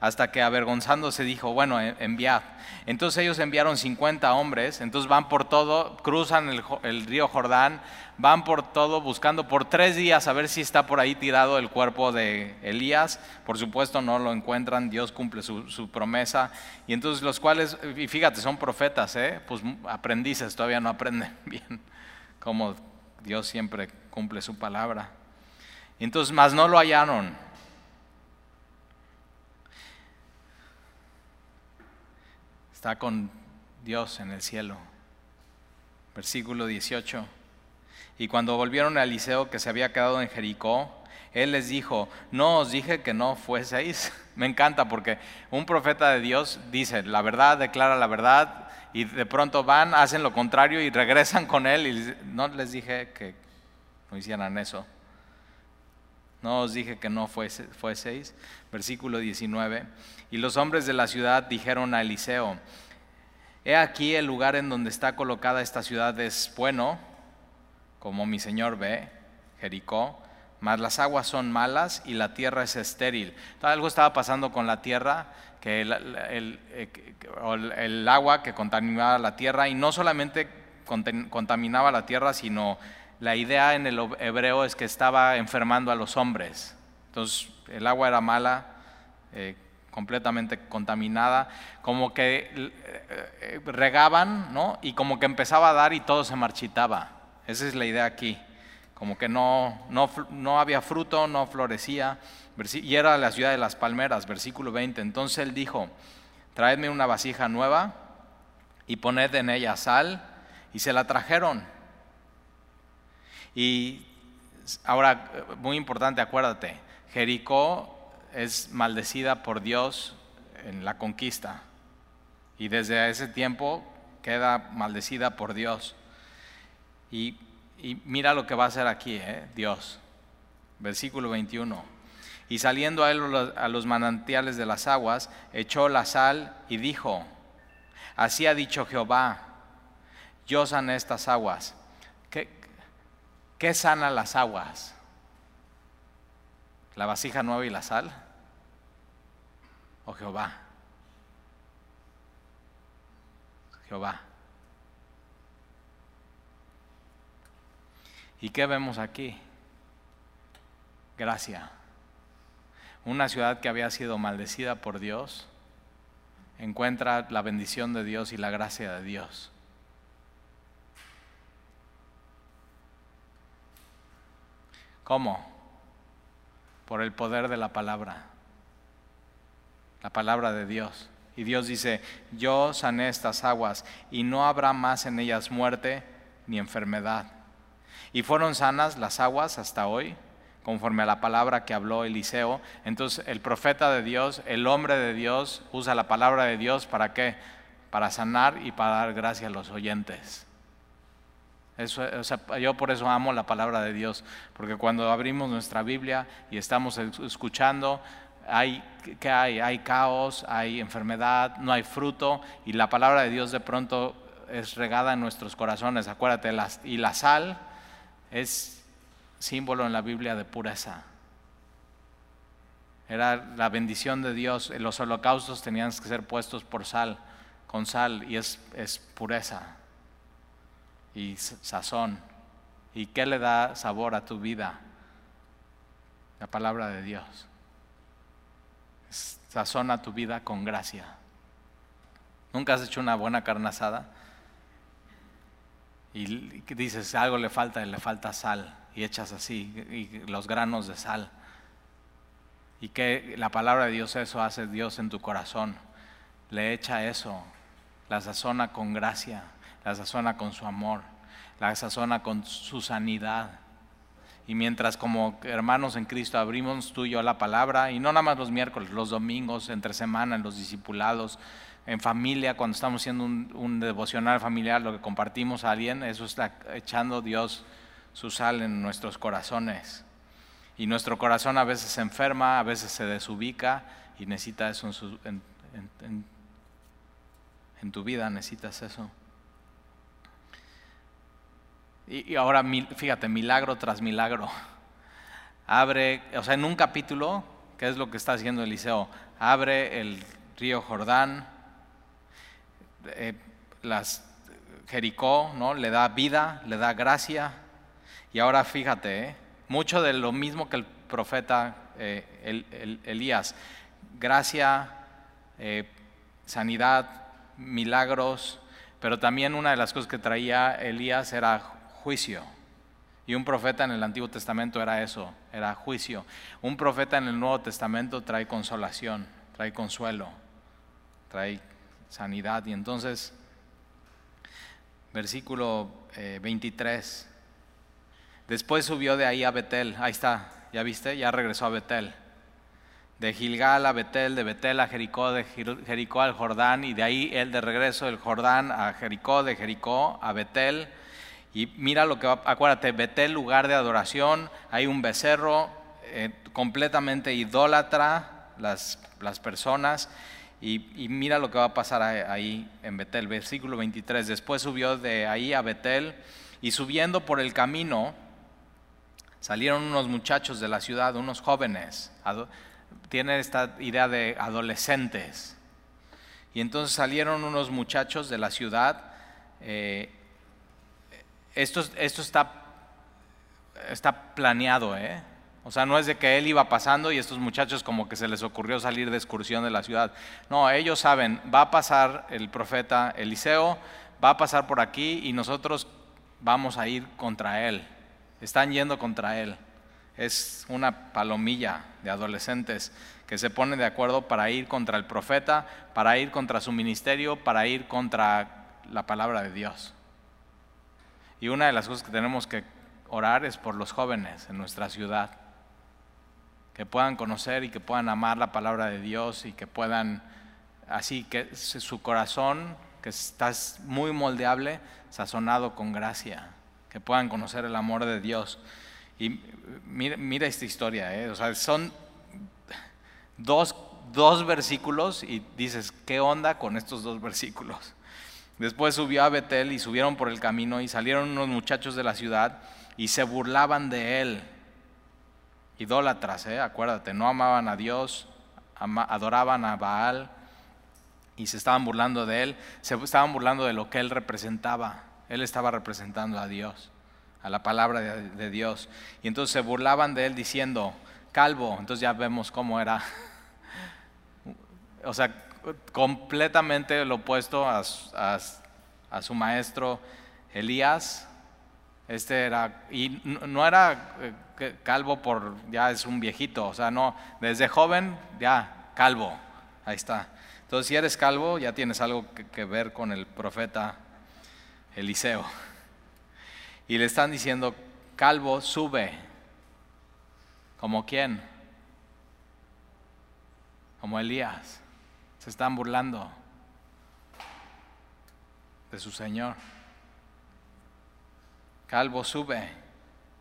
hasta que avergonzándose dijo, bueno, enviad. Entonces ellos enviaron 50 hombres, entonces van por todo, cruzan el, río Jordán, van por todo buscando por tres días a ver si está por ahí tirado el cuerpo de Elías. Por supuesto no lo encuentran, Dios cumple su, promesa. Y entonces los cuales, y fíjate, son profetas, ¿eh? pues aprendices, todavía no aprenden [LAUGHS] bien cómo Dios siempre cumple su palabra. Entonces, más no lo hallaron. Está con Dios en el cielo. Versículo 18. Y cuando volvieron a Eliseo que se había quedado en Jericó, él les dijo, no os dije que no fueseis. [LAUGHS] Me encanta porque un profeta de Dios dice la verdad, declara la verdad y de pronto van, hacen lo contrario y regresan con él y no les dije que no hicieran eso. No os dije que no fueseis. Versículo 19. Y los hombres de la ciudad dijeron a Eliseo, he aquí el lugar en donde está colocada esta ciudad es bueno, como mi señor ve, Jericó, mas las aguas son malas y la tierra es estéril. algo estaba pasando con la tierra, que el, el agua que contaminaba la tierra, y no solamente contaminaba la tierra, sino la idea en el hebreo es que estaba enfermando a los hombres. Entonces el agua era mala, eh, completamente contaminada, como que eh, eh, regaban, ¿no? Y como que empezaba a dar y todo se marchitaba. Esa es la idea aquí. Como que no, no, no había fruto, no florecía. Y era la ciudad de las palmeras, versículo 20. Entonces él dijo, traedme una vasija nueva y poned en ella sal. Y se la trajeron. Y ahora, muy importante, acuérdate, Jericó es maldecida por Dios en la conquista y desde ese tiempo queda maldecida por Dios. Y, mira lo que va a hacer aquí, ¿eh? Dios. Versículo 21. Y saliendo a él a los manantiales de las aguas, echó la sal y dijo, así ha dicho Jehová, yo sané estas aguas. ¿Qué, qué sana las aguas? La vasija nueva y la sal? ¿O Jehová? Jehová. ¿Y qué vemos aquí? Gracia. Una ciudad que había sido maldecida por Dios encuentra la bendición de Dios y la gracia de Dios. ¿Cómo? Por el poder de la palabra, la palabra de Dios. Y Dios dice, yo sané estas aguas y no habrá más en ellas muerte ni enfermedad. Y fueron sanas las aguas hasta hoy, conforme a la palabra que habló Eliseo. Entonces el profeta de Dios, el hombre de Dios, usa la palabra de Dios para qué? Para sanar y para dar gracia a los oyentes yo por eso amo la palabra de Dios, porque cuando abrimos nuestra Biblia y estamos escuchando, hay, ¿qué hay? Hay caos, hay enfermedad, no hay fruto, y la palabra de Dios de pronto es regada en nuestros corazones. Acuérdate, y la sal es símbolo en la Biblia de pureza. Era la bendición de Dios. Los holocaustos tenían que ser puestos por sal, con sal, y es, es pureza y sazón. ¿Y qué le da sabor a tu vida? La palabra de Dios. Sazona tu vida con gracia. ¿Nunca has hecho una buena carne asada? Y dices, algo le falta, y le falta sal, y echas así, y los granos de sal. Y que la palabra de Dios eso hace Dios en tu corazón. Le echa eso, la sazona con gracia, la sazona con su amor, la sazona con su sanidad. Y mientras como hermanos en Cristo abrimos tú y yo la palabra, y no nada más los miércoles, los domingos, entre semana, en los discipulados, en familia, cuando estamos haciendo un, devocional familiar, lo que compartimos a alguien, eso está echando Dios su sal en nuestros corazones. Y nuestro corazón a veces se enferma, a veces se desubica y necesita eso en, en tu vida, necesitas eso. Y, ahora, fíjate, milagro tras milagro. Abre, o sea, en un capítulo, ¿qué es lo que está haciendo Eliseo? Abre el río Jordán, eh, las Jericó, ¿no? Le da vida, le da gracia. Y ahora fíjate, ¿eh? mucho de lo mismo que el profeta eh, Elías. Gracia, sanidad, milagros, pero también una de las cosas que traía Elías era juicio. Y un profeta en el Antiguo Testamento era eso, era juicio. Un profeta en el Nuevo Testamento trae consolación, trae consuelo, trae sanidad. Y entonces, versículo 23, eh, después subió de ahí a Betel, ahí está, ya viste, ya regresó a Betel. De Gilgal a Betel, de Betel a Jericó, de Jericó al Jordán, y de ahí él de regreso del Jordán a Jericó, de Jericó a Betel y mira lo que va, acuérdate, Betel, lugar de adoración, hay un becerro eh, completamente idólatra, las, las personas, y, mira lo que va a pasar ahí en Betel, versículo 23. Después subió de ahí a Betel, y subiendo por el camino, salieron unos muchachos de la ciudad, unos jóvenes, tiene esta idea de adolescentes. Y entonces salieron unos muchachos de la ciudad, eh, esto, esto está, está planeado, ¿eh? O sea, no es de que él iba pasando y estos muchachos como que se les ocurrió salir de excursión de la ciudad. No, ellos saben, va a pasar el profeta Eliseo, va a pasar por aquí y nosotros vamos a ir contra él. Están yendo contra él. Es una palomilla de adolescentes que se ponen de acuerdo para ir contra el profeta, para ir contra su ministerio, para ir contra la palabra de Dios. Y una de las cosas que tenemos que orar es por los jóvenes en nuestra ciudad, que puedan conocer y que puedan amar la palabra de Dios y que puedan, así que su corazón, que está muy moldeable, sazonado con gracia, que puedan conocer el amor de Dios. Y mira, esta historia, ¿eh? o sea, son dos, dos versículos y dices, ¿qué onda con estos dos versículos? Después subió a Betel y subieron por el camino y salieron unos muchachos de la ciudad y se burlaban de él. Idólatras, ¿eh? acuérdate, no amaban a Dios, adoraban a Baal y se estaban burlando de él, se estaban burlando de lo que él representaba. Él estaba representando a Dios, a la palabra de, de Dios. Y entonces se burlaban de él diciendo, calvo, entonces ya vemos cómo era. [LAUGHS] o sea, completamente lo opuesto a, su maestro Elías. Este era, y no era eh, calvo por, ya es un viejito, o sea, no, desde joven ya calvo, ahí está. Entonces, si eres calvo, ya tienes algo que, ver con el profeta Eliseo. Y le están diciendo, calvo, sube. ¿Como quién? Como Elías. Se están burlando de su Señor. Calvo sube,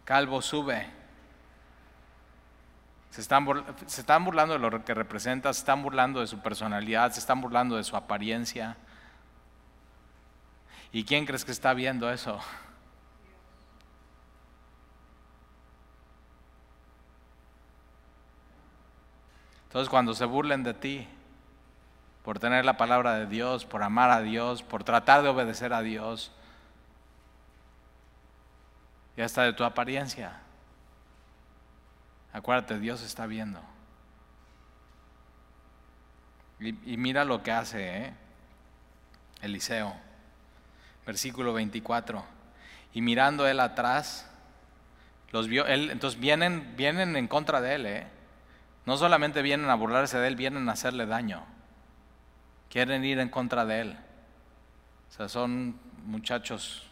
calvo sube. Se están, se están burlando de lo que representa, se están burlando de su personalidad, se están burlando de su apariencia. ¿Y quién crees que está viendo eso? Entonces cuando se burlen de ti por tener la palabra de Dios, por amar a Dios, por tratar de obedecer a Dios, y hasta de tu apariencia, acuérdate, Dios está viendo. Y, mira lo que hace ¿eh? Eliseo, versículo 24. Y mirando él atrás, los vio, él, entonces vienen, vienen en contra de él, ¿eh? No solamente vienen a burlarse de él, vienen a hacerle daño. Quieren ir en contra de él. O sea, son muchachos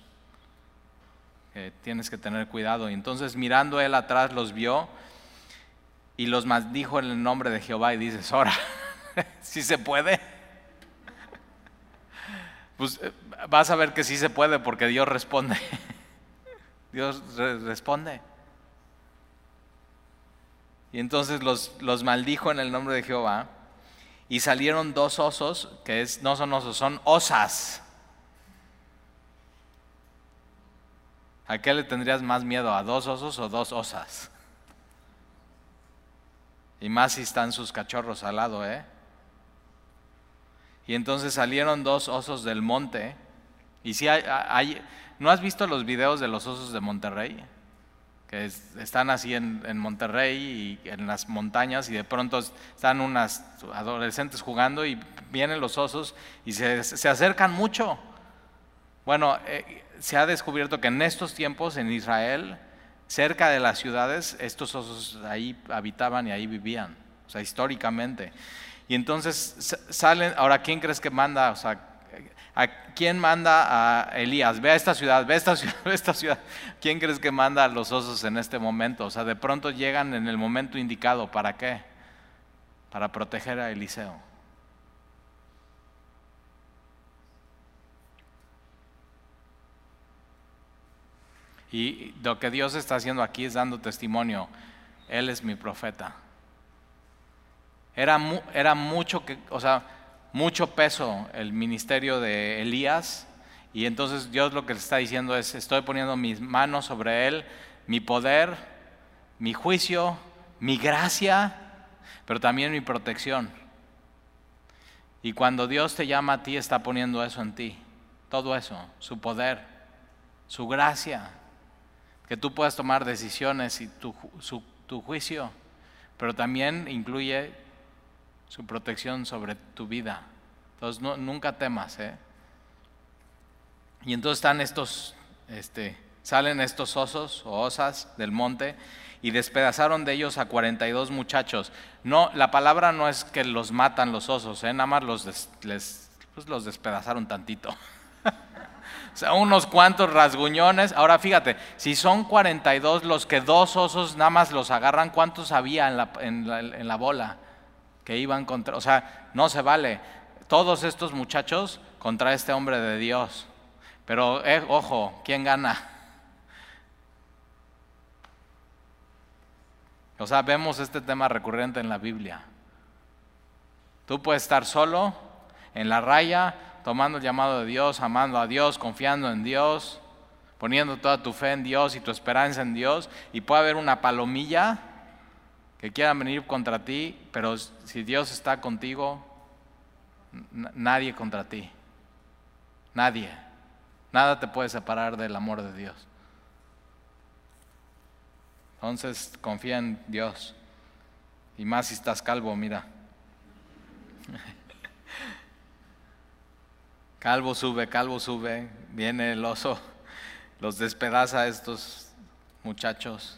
que tienes que tener cuidado. Y entonces mirando él atrás los vio y los maldijo en el nombre de Jehová y dices, ahora, [LAUGHS] si se puede. Pues eh, vas a ver que sí se puede porque Dios responde. [LAUGHS] Dios responde. Y entonces los, los maldijo en el nombre de Jehová. Y salieron dos osos, que es, no son osos, son osas. ¿A qué le tendrías más miedo? ¿A dos osos o dos osas? Y más si están sus cachorros al lado, ¿eh? Y entonces salieron dos osos del monte. Y si hay, ¿no has visto los videos de los osos de Monterrey? Que están así en, Monterrey y en las montañas y de pronto están unas adolescentes jugando y vienen los osos y se, acercan mucho. Bueno, eh, se ha descubierto que en estos tiempos en Israel, cerca de las ciudades, estos osos ahí habitaban y ahí vivían, o sea, históricamente. Y entonces salen, ahora, ¿quién crees que manda? O sea, ¿A quién manda a Elías? Ve a esta ciudad, ve a esta [LAUGHS] ciudad, ve a esta ciudad. ¿Quién crees que manda a los osos en este momento? O sea, de pronto llegan en el momento indicado. ¿Para qué? Para proteger a Eliseo. Y lo que Dios está haciendo aquí es dando testimonio. Él es mi profeta. Era, era mucho que, o sea, mucho peso el ministerio de Elías y entonces Dios lo que le está diciendo es, estoy poniendo mis manos sobre él, mi poder, mi juicio, mi gracia, pero también mi protección. Y cuando Dios te llama a ti, está poniendo eso en ti, todo eso, su poder, su gracia, que tú puedas tomar decisiones y tu, tu juicio, pero también incluye su protección sobre tu vida. Entonces nunca temas. ¿eh? Y entonces están estos, este, salen estos osos o osas del monte y despedazaron de ellos a 42 muchachos. No, la palabra no es que los matan los osos, ¿eh? nada más los, les, pues los despedazaron tantito. [LAUGHS] o sea, unos cuantos rasguñones. Ahora fíjate, si son 42 los que dos osos nada más los agarran, ¿cuántos había en la, en la, en la bola? Que iban contra, o sea, no se vale. Todos estos muchachos contra este hombre de Dios. Pero, eh, ojo, ¿quién gana? O sea, vemos este tema recurrente en la Biblia. Tú puedes estar solo, en la raya, tomando el llamado de Dios, amando a Dios, confiando en Dios, poniendo toda tu fe en Dios y tu esperanza en Dios, y puede haber una palomilla que quieran venir contra ti, pero si Dios está contigo, nadie contra ti. Nadie. Nada te puede separar del amor de Dios. Entonces confía en Dios. Y más si estás calvo, mira. [LAUGHS] Calvo sube, calvo sube, viene el oso, los despedaza a estos muchachos.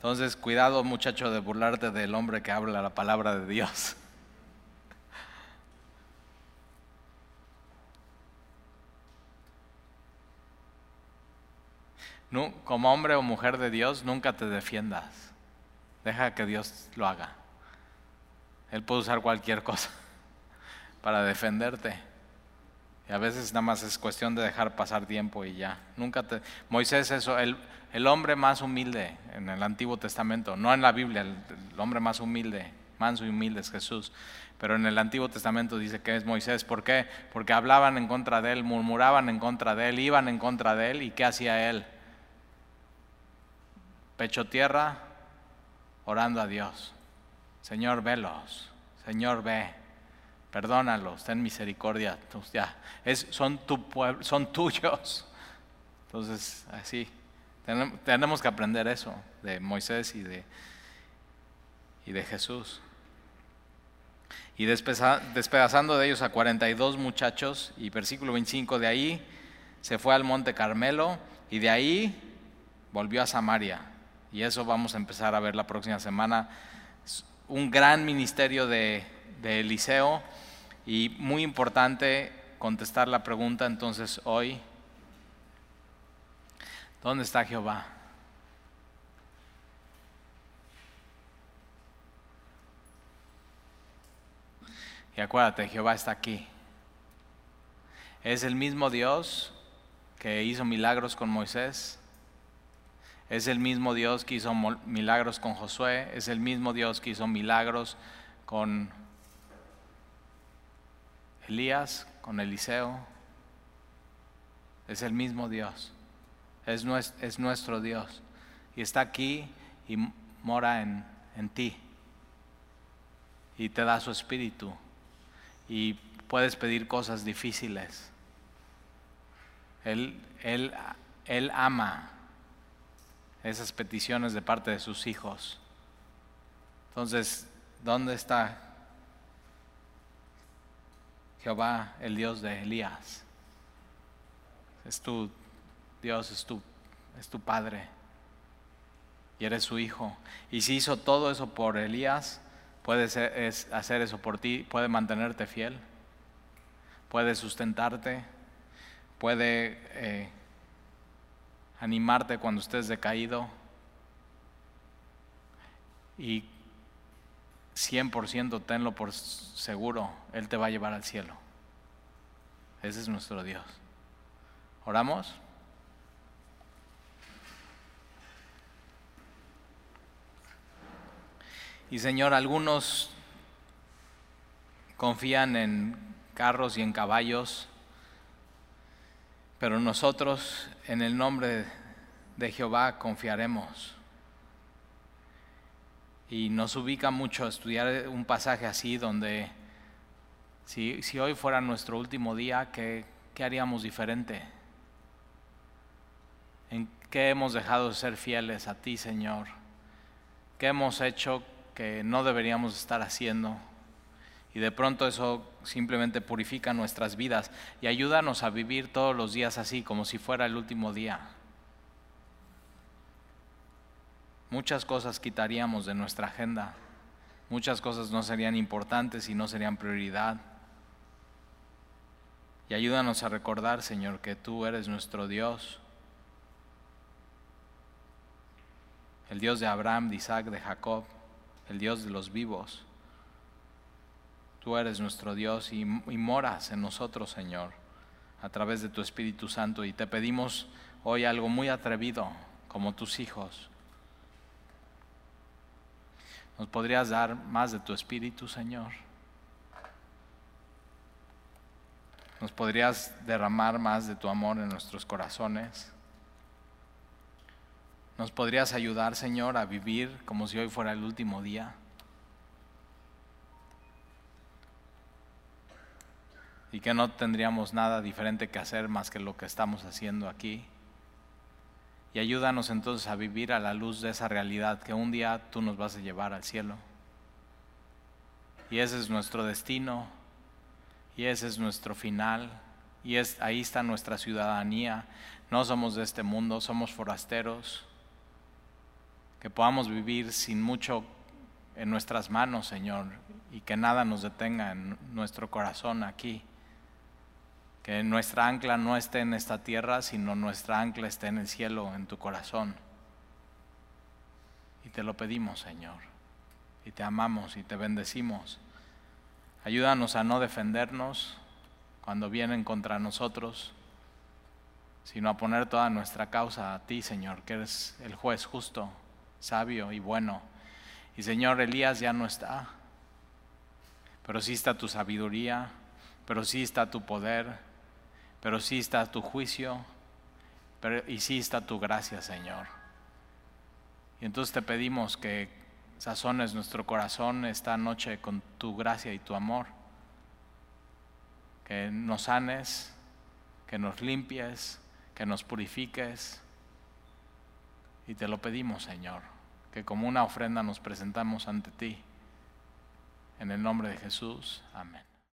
Entonces, cuidado muchacho de burlarte del hombre que habla la palabra de Dios. [LAUGHS] como hombre o mujer de Dios, nunca te defiendas. Deja que Dios lo haga. Él puede usar cualquier cosa [LAUGHS] para defenderte. Y a veces nada más es cuestión de dejar pasar tiempo y ya. Nunca te. Moisés, eso, el, el hombre más humilde en el Antiguo Testamento, no en la Biblia, el, hombre más humilde, manso y humilde es Jesús. Pero en el Antiguo Testamento dice que es Moisés. ¿Por qué? Porque hablaban en contra de él, murmuraban en contra de él, iban en contra de él. ¿Y qué hacía él? Pecho tierra, orando a Dios. Señor, velos. Señor, ve. Perdónalos, ten misericordia. son, tu son [LAUGHS] tuyos. Entonces, así. Tenemos que aprender eso de Moisés y de, y de Jesús. Y despedazando de ellos a 42 muchachos, y versículo 25, de ahí se fue al monte Carmelo y de ahí volvió a Samaria. Y eso vamos a empezar a ver la próxima semana. Un gran ministerio de, de Eliseo y muy importante contestar la pregunta entonces hoy, ¿dónde está Jehová? Y acuérdate, Jehová está aquí. Es el mismo Dios que hizo milagros con Moisés. Es el mismo Dios que hizo milagros con Josué. Es el mismo Dios que hizo milagros con Elías, con Eliseo. Es el mismo Dios. Es nuestro, es nuestro Dios. Y está aquí y mora en, en ti. Y te da su espíritu y puedes pedir cosas difíciles. Él, él, él ama esas peticiones de parte de sus hijos. Entonces, ¿dónde está Jehová, el Dios de Elías? Es tu Dios, es tu, es tu Padre. Y eres su hijo. Y si hizo todo eso por Elías, puede hacer eso por ti, puede mantenerte fiel, puede sustentarte, puede eh, animarte cuando estés decaído y 100% tenlo por seguro, Él te va a llevar al cielo. Ese es nuestro Dios. ¿Oramos? Y Señor, algunos confían en carros y en caballos, pero nosotros en el nombre de Jehová confiaremos. Y nos ubica mucho estudiar un pasaje así donde si, hoy fuera nuestro último día, ¿qué, ¿qué haríamos diferente? ¿En qué hemos dejado de ser fieles a ti, Señor? ¿Qué hemos hecho que no deberíamos estar haciendo. Y de pronto eso simplemente purifica nuestras vidas y ayúdanos a vivir todos los días así, como si fuera el último día. Muchas cosas quitaríamos de nuestra agenda, muchas cosas no serían importantes y no serían prioridad. Y ayúdanos a recordar, Señor, que tú eres nuestro Dios, el Dios de Abraham, de Isaac, de Jacob el Dios de los vivos. Tú eres nuestro Dios y, moras en nosotros, Señor, a través de tu Espíritu Santo. Y te pedimos hoy algo muy atrevido, como tus hijos. ¿Nos podrías dar más de tu Espíritu, Señor? ¿Nos podrías derramar más de tu amor en nuestros corazones? ¿Nos podrías ayudar, Señor, a vivir como si hoy fuera el último día? Y que no tendríamos nada diferente que hacer más que lo que estamos haciendo aquí. Y ayúdanos entonces a vivir a la luz de esa realidad que un día tú nos vas a llevar al cielo. Y ese es nuestro destino, y ese es nuestro final, y es, ahí está nuestra ciudadanía. No somos de este mundo, somos forasteros que podamos vivir sin mucho en nuestras manos, Señor, y que nada nos detenga en nuestro corazón aquí. Que nuestra ancla no esté en esta tierra, sino nuestra ancla esté en el cielo, en tu corazón. Y te lo pedimos, Señor. Y te amamos y te bendecimos. Ayúdanos a no defendernos cuando vienen contra nosotros, sino a poner toda nuestra causa a ti, Señor, que eres el juez justo sabio y bueno. Y Señor, Elías ya no está, pero sí está tu sabiduría, pero sí está tu poder, pero sí está tu juicio, pero, y sí está tu gracia, Señor. Y entonces te pedimos que sazones nuestro corazón esta noche con tu gracia y tu amor, que nos sanes, que nos limpies, que nos purifiques. Y te lo pedimos, Señor, que como una ofrenda nos presentamos ante ti. En el nombre de Jesús, amén.